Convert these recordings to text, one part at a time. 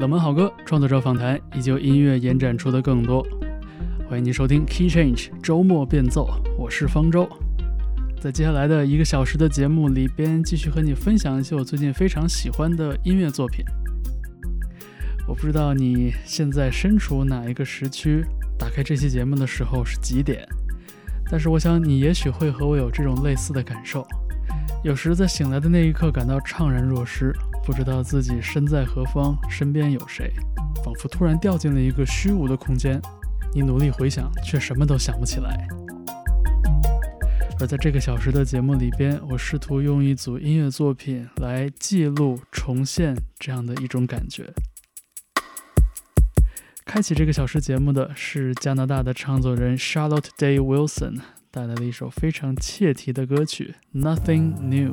冷门好歌、创作者访谈，以及音乐延展出的更多。欢迎您收听 Key Change 周末变奏，我是方舟。在接下来的一个小时的节目里边，继续和你分享一些我最近非常喜欢的音乐作品。我不知道你现在身处哪一个时区，打开这期节目的时候是几点，但是我想你也许会和我有这种类似的感受。有时在醒来的那一刻，感到怅然若失。不知道自己身在何方，身边有谁，仿佛突然掉进了一个虚无的空间。你努力回想，却什么都想不起来。而在这个小时的节目里边，我试图用一组音乐作品来记录、重现这样的一种感觉。开启这个小时节目的是加拿大的唱作人 Charlotte Day Wilson 带来了一首非常切题的歌曲《Nothing New》。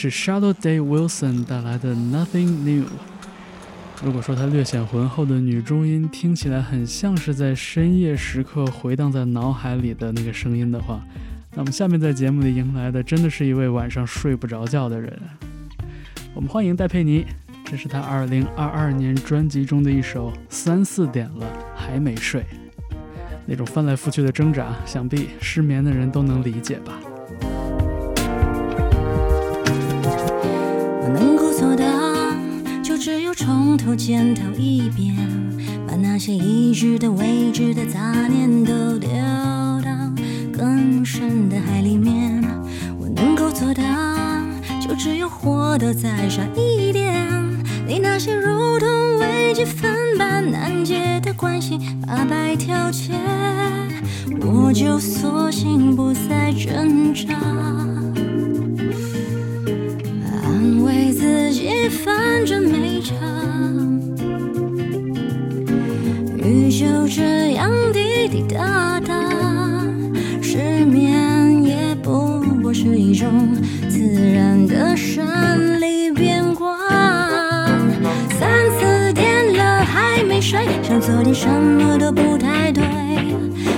是 Shadow Day Wilson 带来的 Nothing New。如果说她略显浑厚的女中音听起来很像是在深夜时刻回荡在脑海里的那个声音的话，那么下面在节目里迎来的真的是一位晚上睡不着觉的人。我们欢迎戴佩妮，这是她2022年专辑中的一首《三四点了还没睡》，那种翻来覆去的挣扎，想必失眠的人都能理解吧。检讨一遍，把那些已知的未知的杂念都丢到更深的海里面。我能够做到，就只有活得再傻一点，你那些如同微积分般难解的关系八百条街，我就索性不再挣扎，自己，反正没差。雨就这样滴滴答答，失眠也不过是一种自然的生理变化。三四点了还没睡，想做点什么都不太对，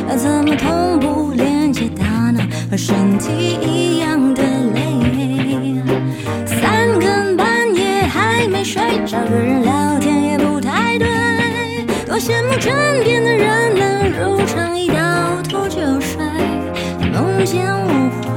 要怎么同步连接大脑和身体一样没睡，找个人聊天也不太对。多羡慕枕边的人能如常一倒头就睡，梦见误会，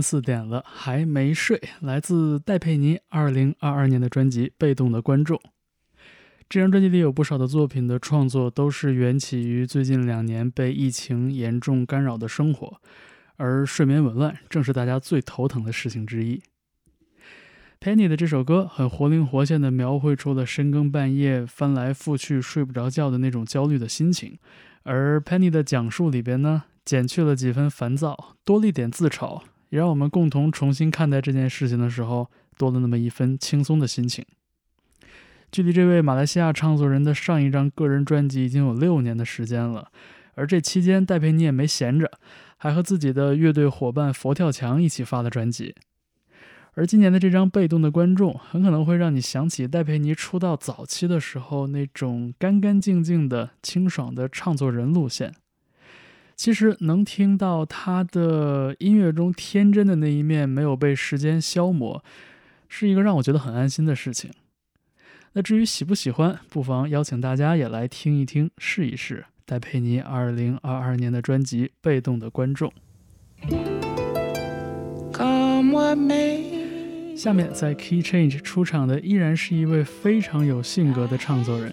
四点了还没睡，来自戴佩妮二零二二年的专辑《被动的观众》。这张专辑里有不少的作品的创作都是缘起于最近两年被疫情严重干扰的生活，而睡眠紊乱正是大家最头疼的事情之一。Penny 的这首歌很活灵活现地描绘出了深更半夜翻来覆去睡不着觉的那种焦虑的心情，而 Penny 的讲述里边呢，减去了几分烦躁，多了一点自嘲，也让我们共同重新看待这件事情的时候，多了那么一分轻松的心情。距离这位马来西亚唱作人的上一张个人专辑已经有六年的时间了，而这期间戴佩妮也没闲着，还和自己的乐队伙伴佛跳墙一起发了专辑。而今年的这张《被动的观众》很可能会让你想起戴佩妮出道早期的时候那种干干净净的、清爽的唱作人路线。其实能听到他的音乐中天真的那一面没有被时间消磨，是一个让我觉得很安心的事情。那至于喜不喜欢，不妨邀请大家也来听一听、试一试戴佩妮2022年的专辑《被动的观众》。下面在 Key Change 出场的依然是一位非常有性格的唱作人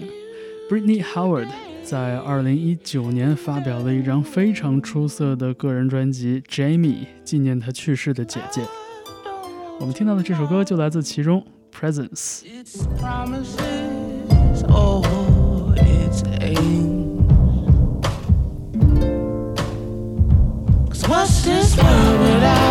，Britney Howard，在二零一九年发表了一张非常出色的个人专辑《Jamie》，纪念他去世的姐姐。我们听到的这首歌就来自其中，《Presence》。It's promises or it's aims what's this world without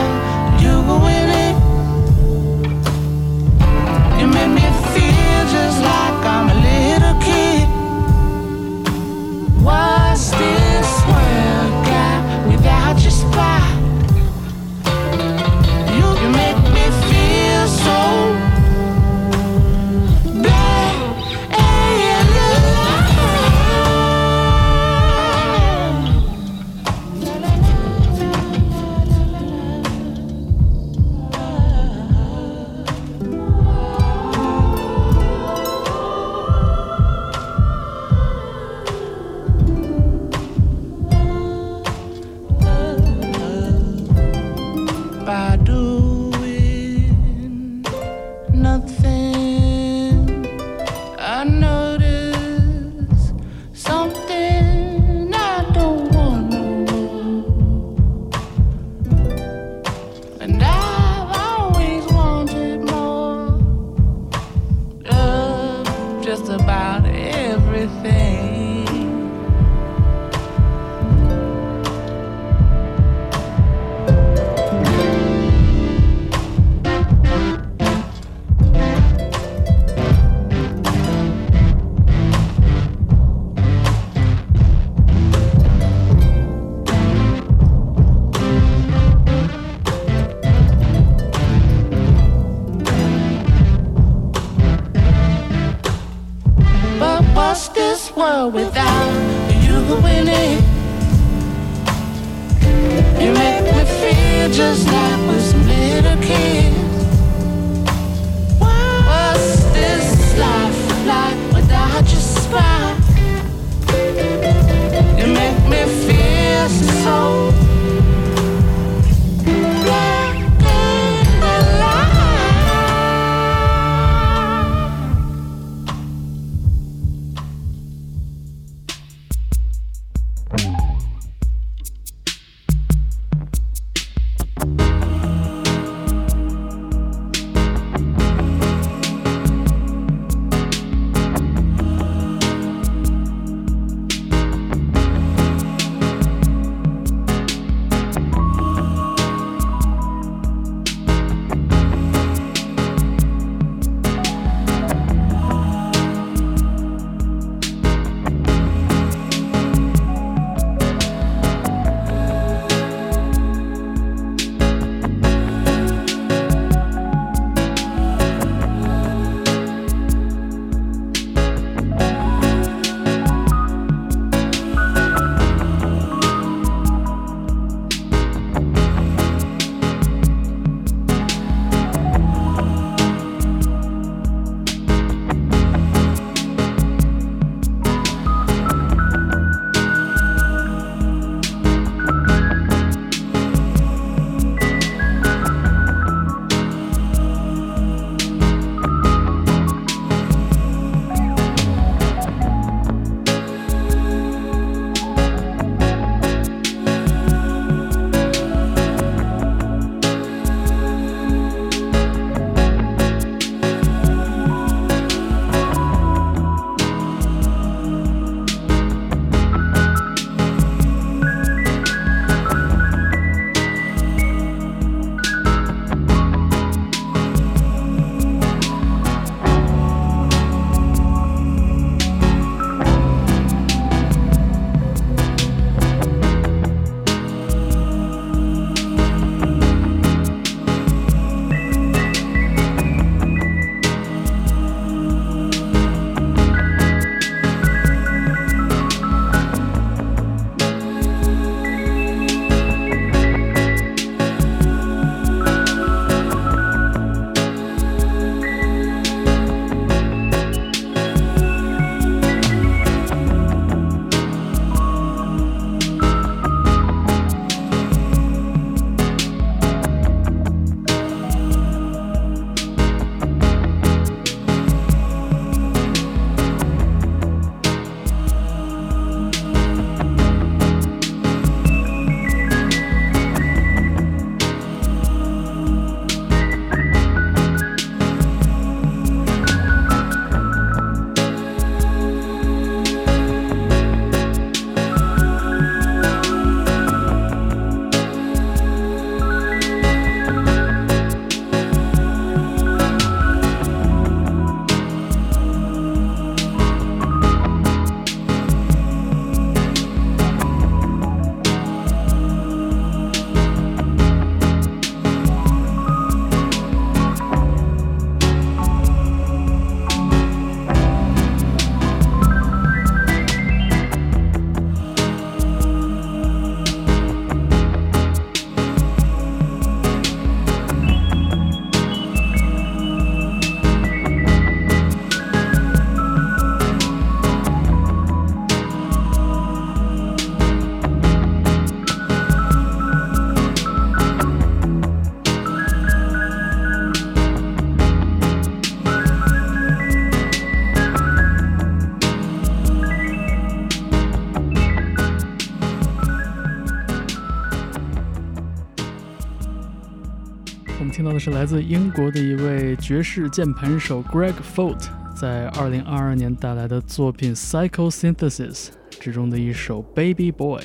的是来自英国的一位爵士键盘手 Greg Folt 在2022年带来的作品《Psycho Synthesis》之中的一首《Baby Boy》。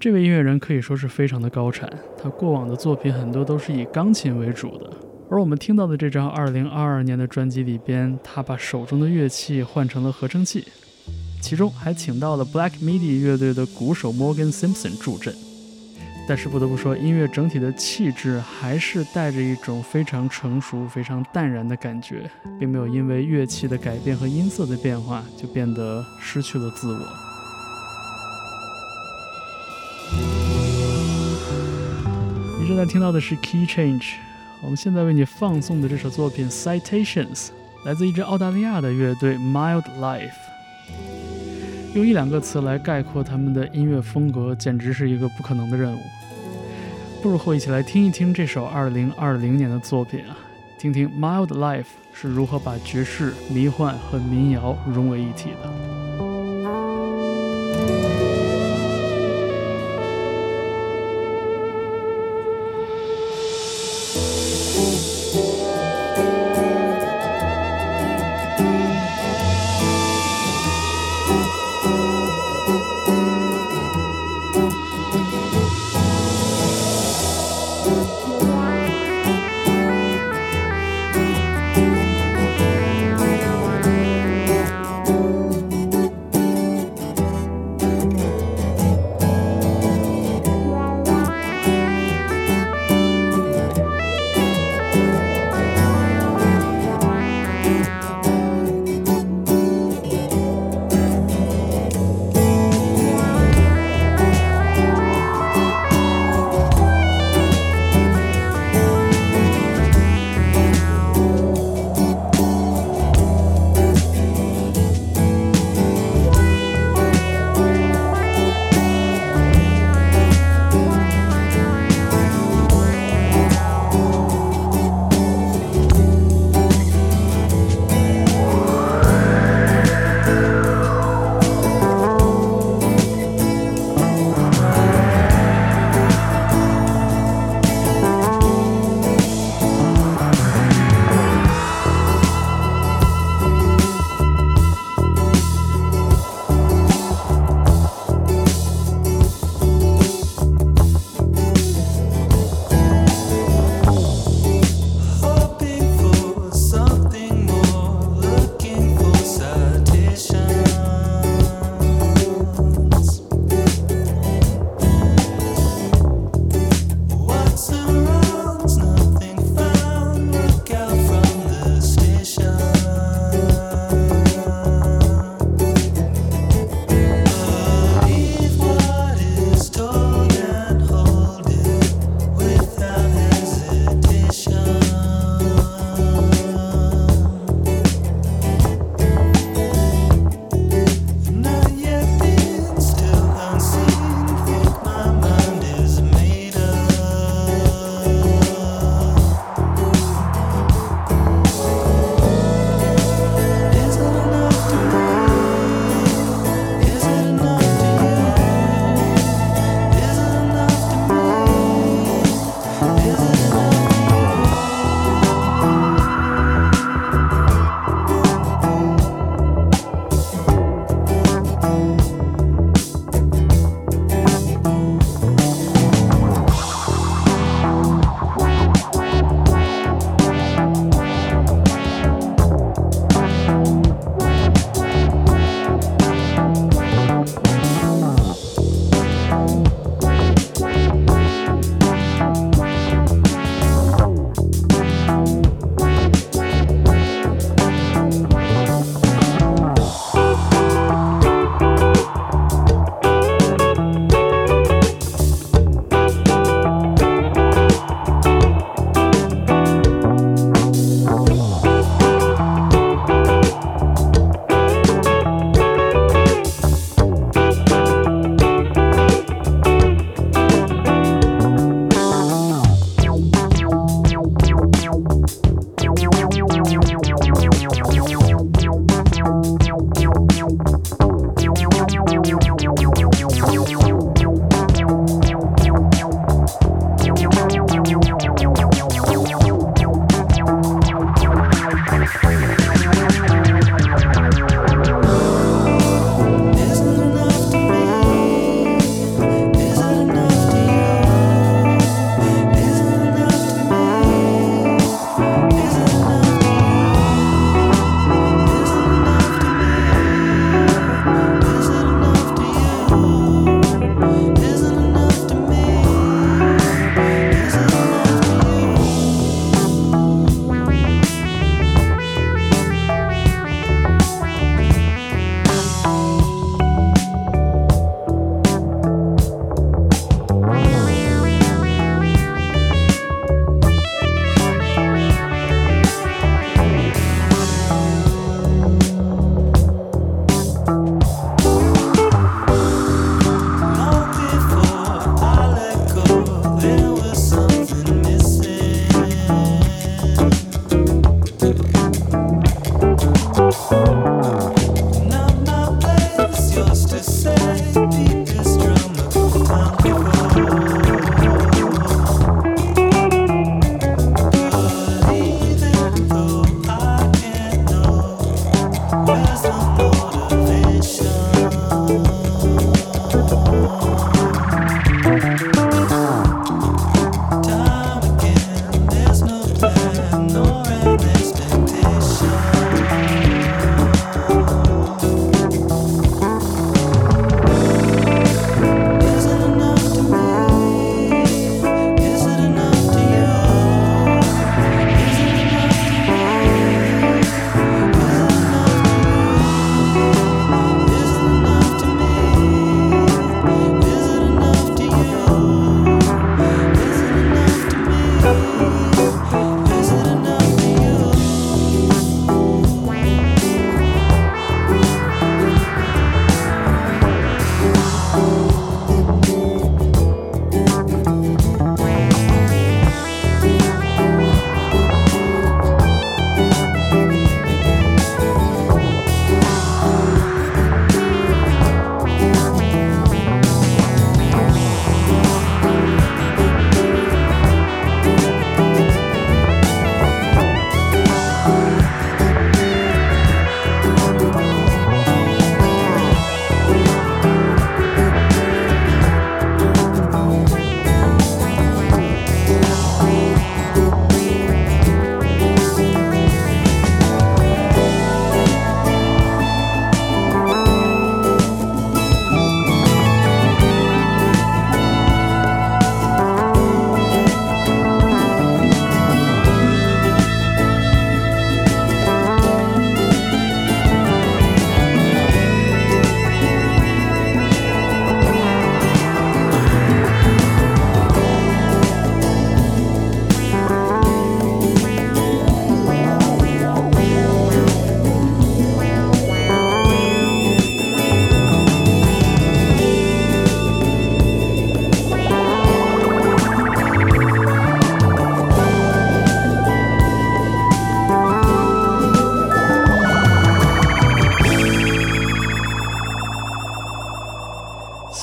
这位音乐人可以说是非常的高产，他过往的作品很多都是以钢琴为主的，而我们听到的这张2022年的专辑里边，他把手中的乐器换成了合成器，其中还请到了 Black Midi 乐队的鼓手 Morgan Simpson 助阵。但是不得不说，音乐整体的气质还是带着一种非常成熟、非常淡然的感觉，并没有因为乐器的改变和音色的变化就变得失去了自我。你正在听到的是 Key Change，我们现在为你放送的这首作品 Citations 来自一支澳大利亚的乐队 Mild Life。用一两个词来概括他们的音乐风格，简直是一个不可能的任务。不如和我一起来听一听这首二零二零年的作品啊，听听 Mild Life 是如何把爵士、迷幻和民谣融为一体的。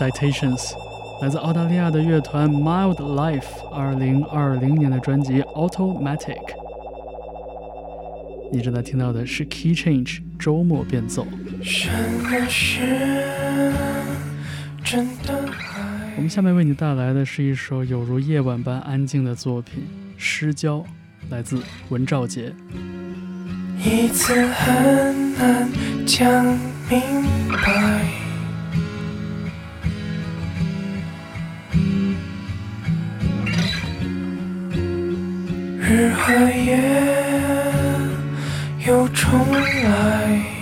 Citations，来自澳大利亚的乐团 Mild Life，二零二零年的专辑 Automatic。你正在听到的是 Key Change 周末变奏。我们下面为你带来的是一首有如夜晚般安静的作品《失焦》，来自文兆杰。一次很难讲明白。日和夜又重来，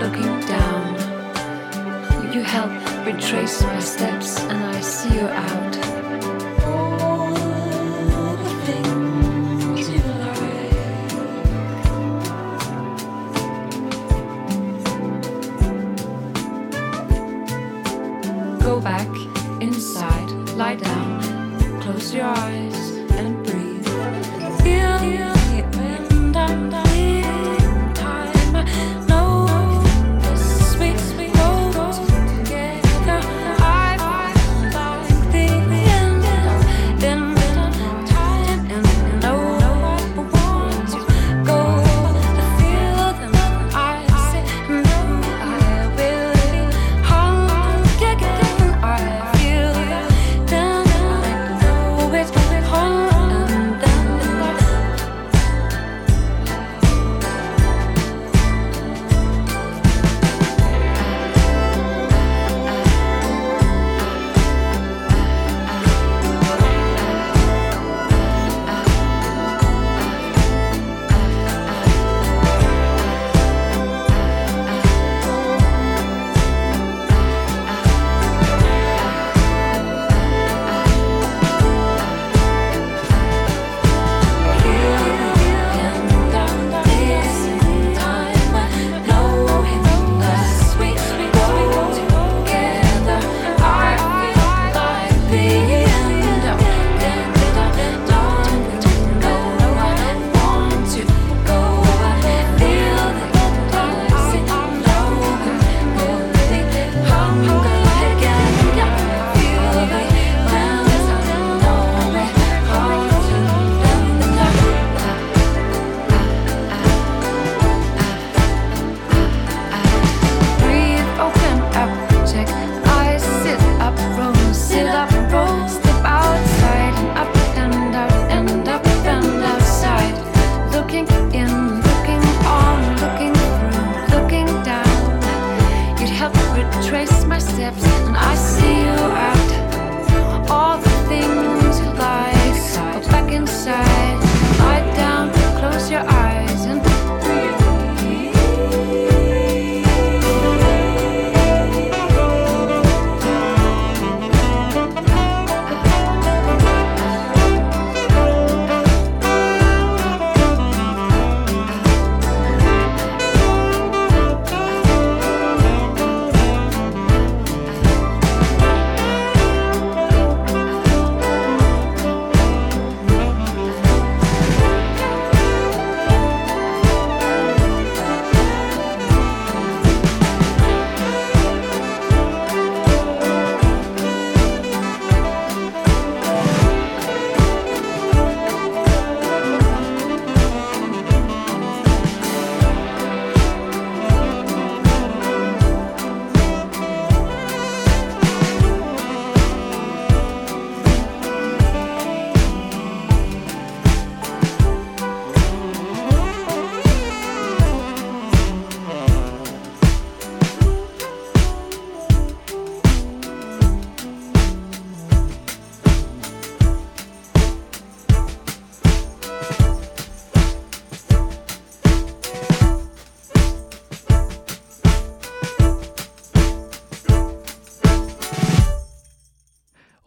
looking down. You help retrace my steps, and I see you out.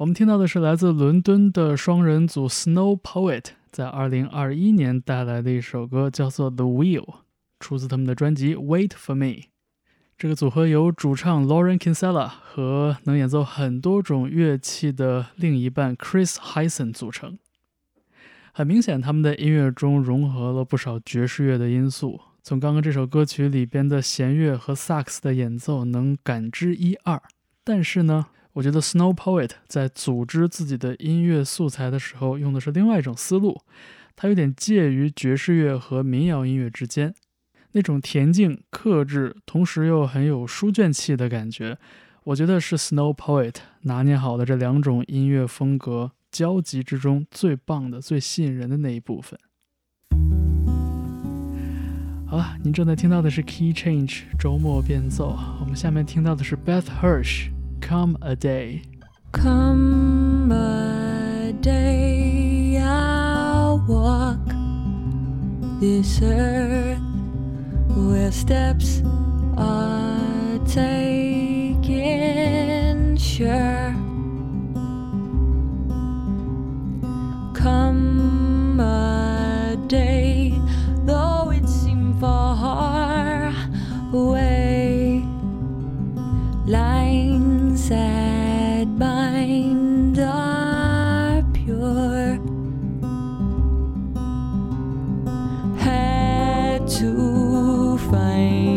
我们听到的是来自伦敦的双人组 Snow Poet 在2021年带来的一首歌，叫做《The Wheel》，出自他们的专辑《Wait for Me》。这个组合由主唱 Lauren Kinsella 和能演奏很多种乐器的另一半 Chris Hyson 组成。很明显，他们的音乐中融合了不少爵士乐的因素。从刚刚这首歌曲里边的弦乐和萨克斯的演奏能感知一二。但是呢，我觉得 Snow Poet 在组织自己的音乐素材的时候，用的是另外一种思路，它有点介于爵士乐和民谣音乐之间。那种恬静克制，同时又很有书卷气的感觉，我觉得是 Snow Poet 拿捏好的这两种音乐风格交集之中最棒的、最吸引人的那一部分。好了，您正在听到的是 Key Change 周末变奏，我们下面听到的是 Beth Hirsch Come a Day。Come a day I'll walk this earth where steps are taken sure. Come find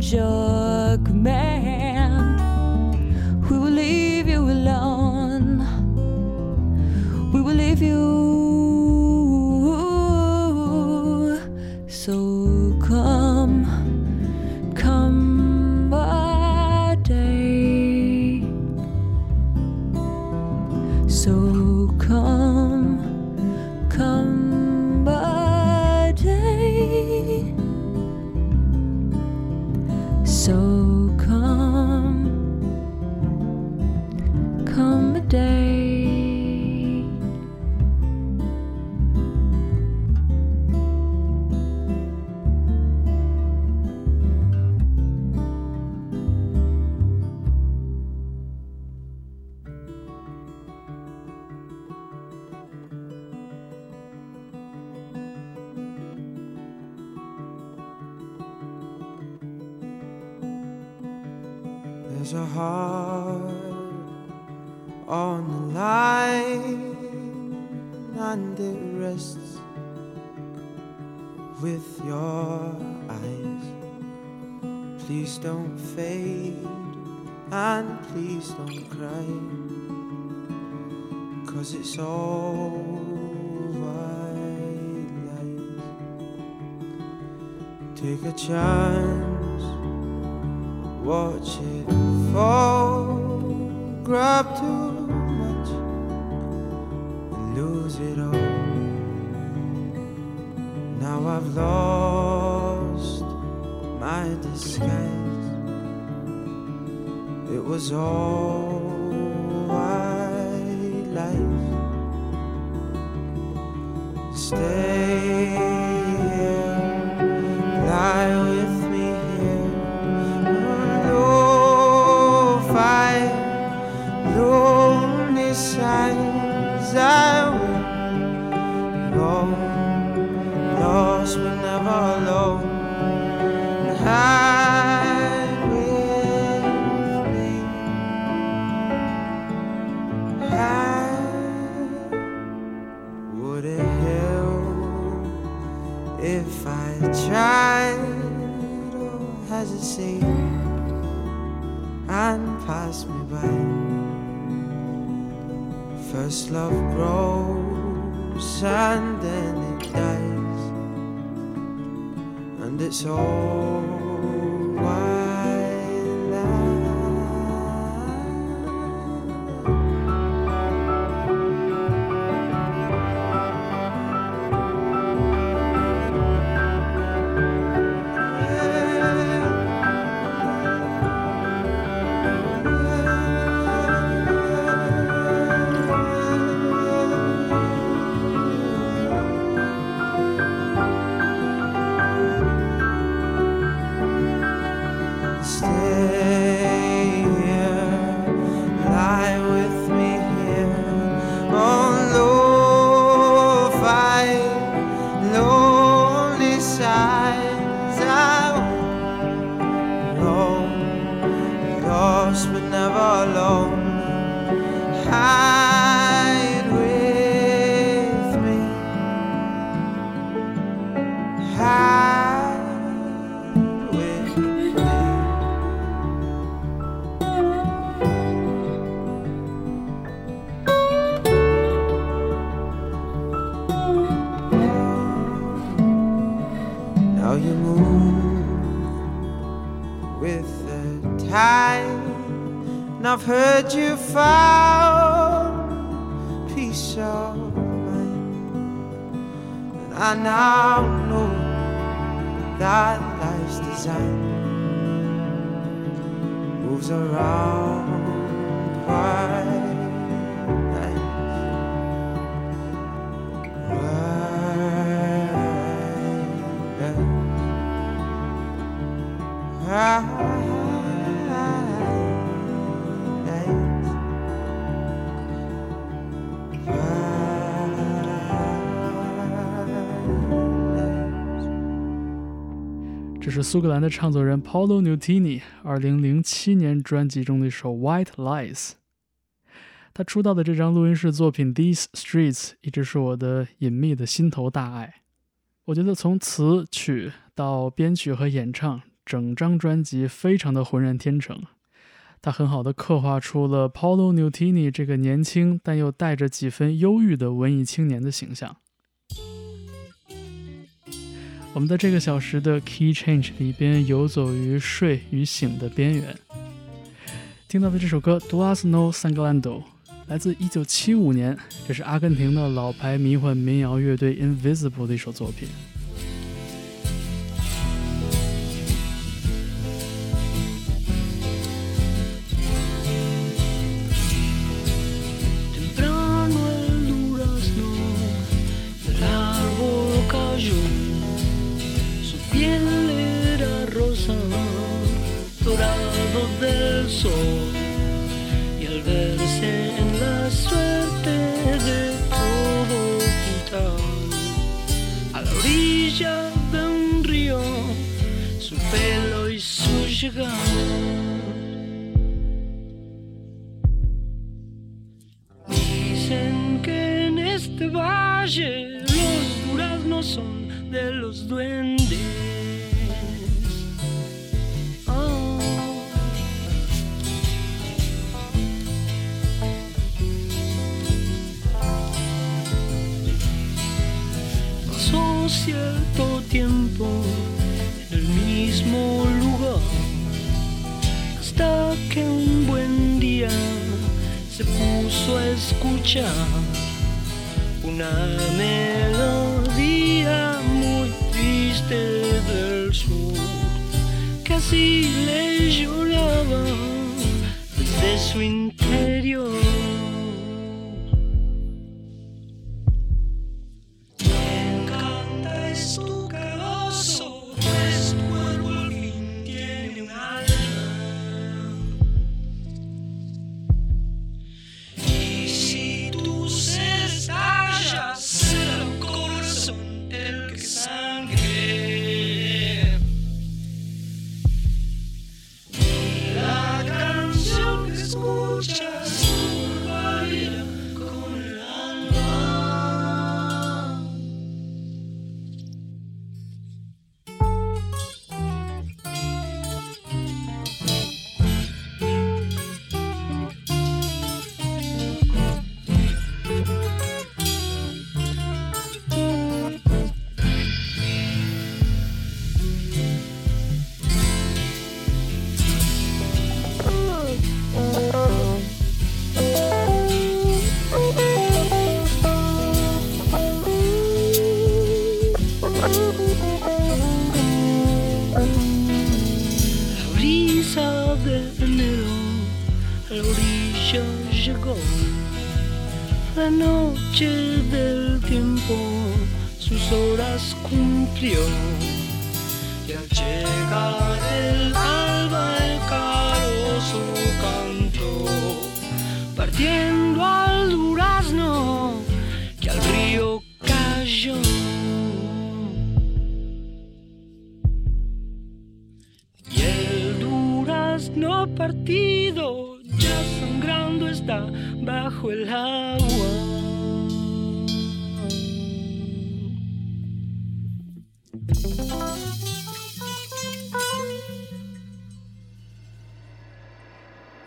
joke man It was all white lies. Stay love grows and then it dies, and it's all 是苏格兰的唱作人 Paolo Nutini 2007年专辑中的一首《White Lies》。他出道的这张录音室作品《These Streets》一直是我的隐秘的心头大爱。我觉得从词曲到编曲和演唱，整张专辑非常的浑然天成。他很好的刻画出了 Paolo Nutini 这个年轻但又带着几分忧郁的文艺青年的形象。我们在这个小时的 Key Change 里边游走于睡与醒的边缘。听到的这首歌《Duasno Sangalando》来自1975年，这是阿根廷的老牌迷幻民谣乐队 Invisible 的一首作品。you? Escuchar una melodía muy triste del sur. Así le lloraba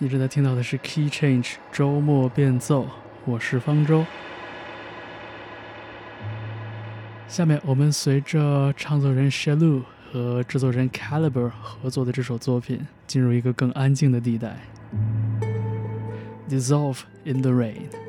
一直在听到的是 Key Change 周末变奏，我是方舟。下面我们随着唱作人 Shalu 和制作人 Caliber 合作的这首作品，进入一个更安静的地带，Dissolve in the Rain。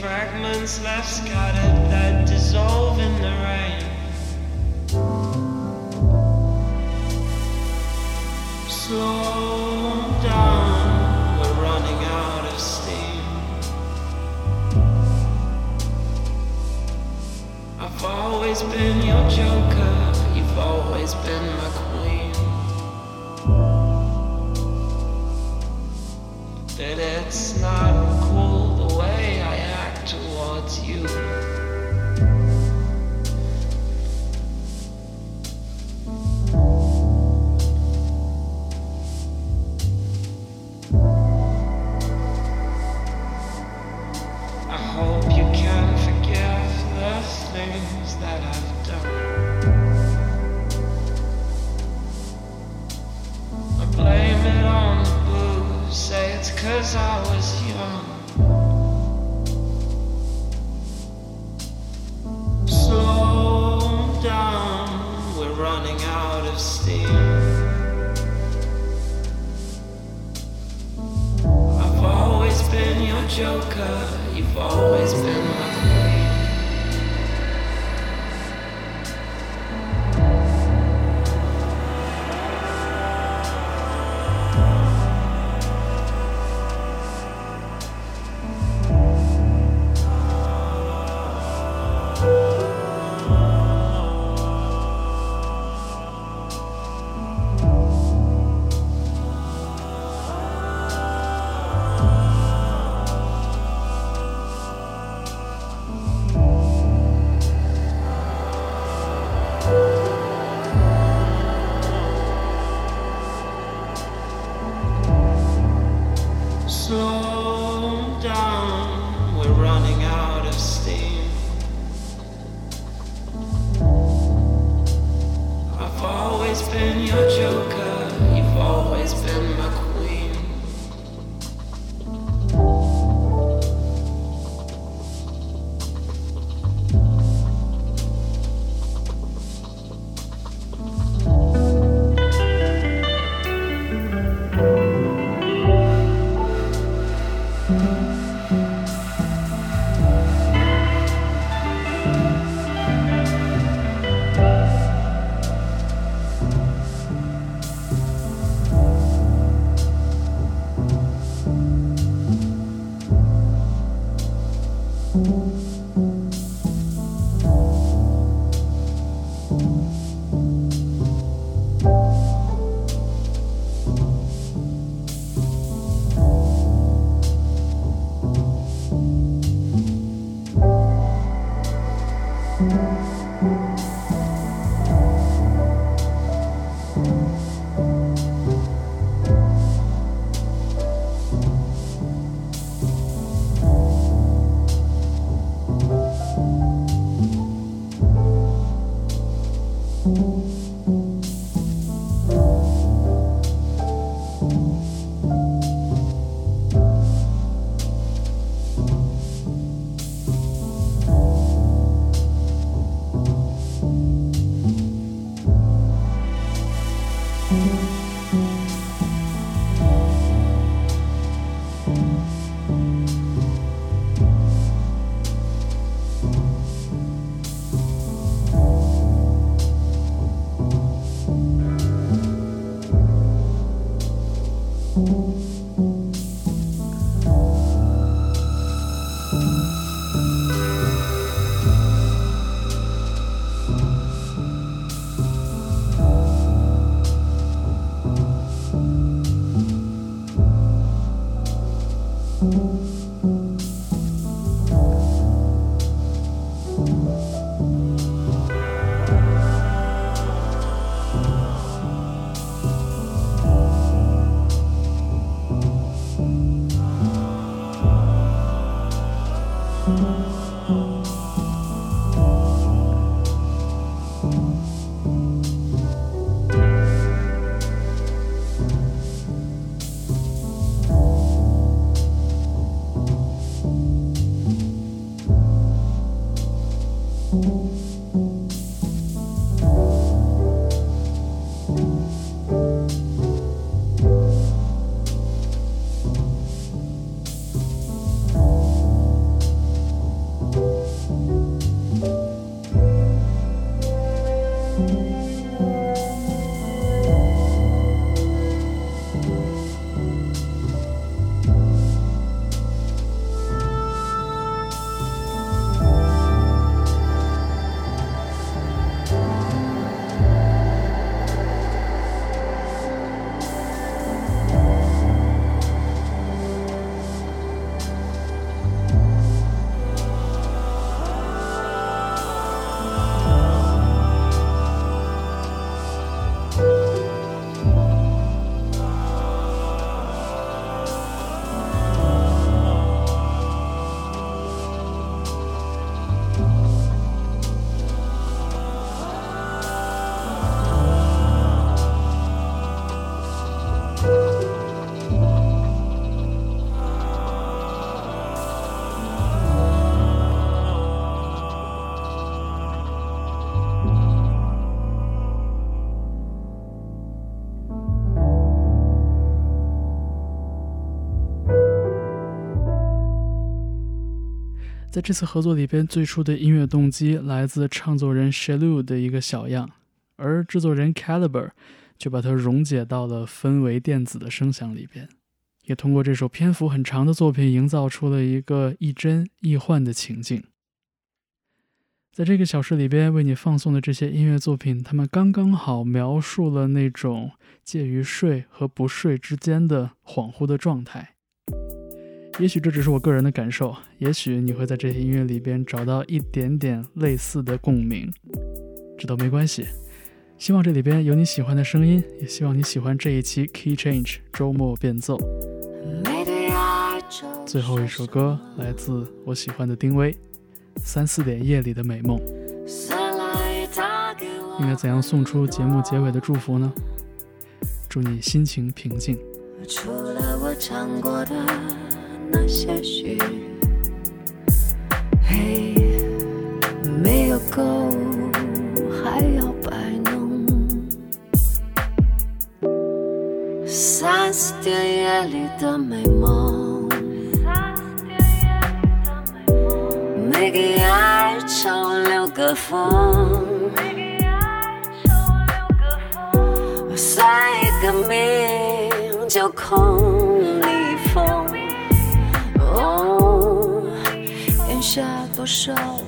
Fragments left scattered that dissolve in the rain. Slow down, we're running out of steam. I've always been your joker, you've always been my queen. that it's not you. 在这次合作里边，最初的音乐动机来自唱作人 Shalu 的一个小样，而制作人 Caliber 就把它溶解到了氛围电子的声响里边，也通过这首篇幅很长的作品，营造出了一个亦真亦幻的情境。在这个小时里边为你放送的这些音乐作品，他们刚刚好描述了那种介于睡和不睡之间的恍惚的状态。也许这只是我个人的感受，也许你会在这些音乐里边找到一点点类似的共鸣，这都没关系。希望这里边有你喜欢的声音，也希望你喜欢这一期 Key Change 周末变奏。最后一首歌来自我喜欢的丁薇。三四点夜里的美梦，应该怎样送出节目结尾的祝福呢？祝你心情平静。除了我唱过的那些许，嘿，没有够，还要摆弄。三四点夜里的美梦。每个哀愁留个缝，下多少